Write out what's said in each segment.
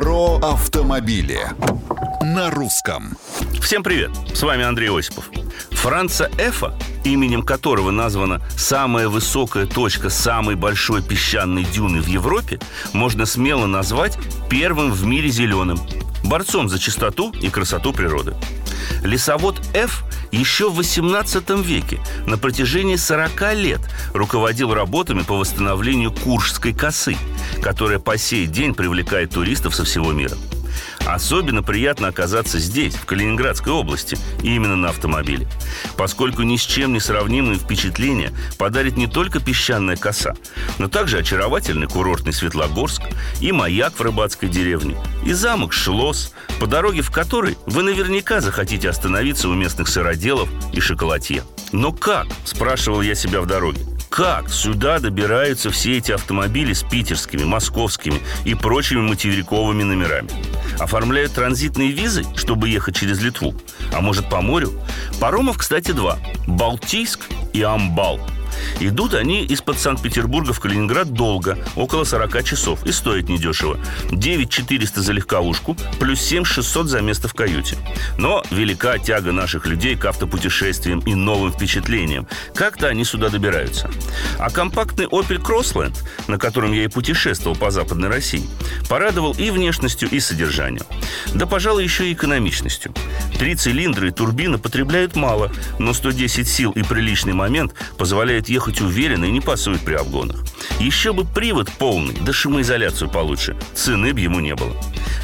Про автомобили на русском. Всем привет! С вами Андрей Осипов. Франца Эфа, именем которого названа самая высокая точка самой большой песчаной дюны в Европе, можно смело назвать первым в мире зеленым, борцом за чистоту и красоту природы. Лесовод Ф еще в 18 веке на протяжении 40 лет руководил работами по восстановлению Куршской косы, которая по сей день привлекает туристов со всего мира. Особенно приятно оказаться здесь, в Калининградской области, именно на автомобиле. Поскольку ни с чем не сравнимые впечатления подарит не только песчаная коса, но также очаровательный курортный Светлогорск и маяк в рыбацкой деревне, и замок Шлос, по дороге в который вы наверняка захотите остановиться у местных сыроделов и шоколадье. Но как? Спрашивал я себя в дороге. Как сюда добираются все эти автомобили с питерскими, московскими и прочими материковыми номерами? Оформляют транзитные визы, чтобы ехать через Литву? А может, по морю? Паромов, кстати, два. Балтийск и Амбал – Идут они из-под Санкт-Петербурга в Калининград долго, около 40 часов, и стоят недешево. 9 400 за легковушку, плюс 7 600 за место в каюте. Но велика тяга наших людей к автопутешествиям и новым впечатлениям. Как-то они сюда добираются. А компактный Opel Crossland, на котором я и путешествовал по Западной России, порадовал и внешностью, и содержанием. Да, пожалуй, еще и экономичностью. Три цилиндра и турбина потребляют мало, но 110 сил и приличный момент позволяет ехать уверенно и не пасует при обгонах. Еще бы привод полный, да шумоизоляцию получше. Цены бы ему не было.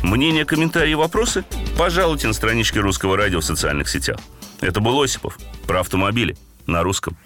Мнения, комментарии и вопросы? Пожалуйте на страничке Русского радио в социальных сетях. Это был Осипов про автомобили на русском.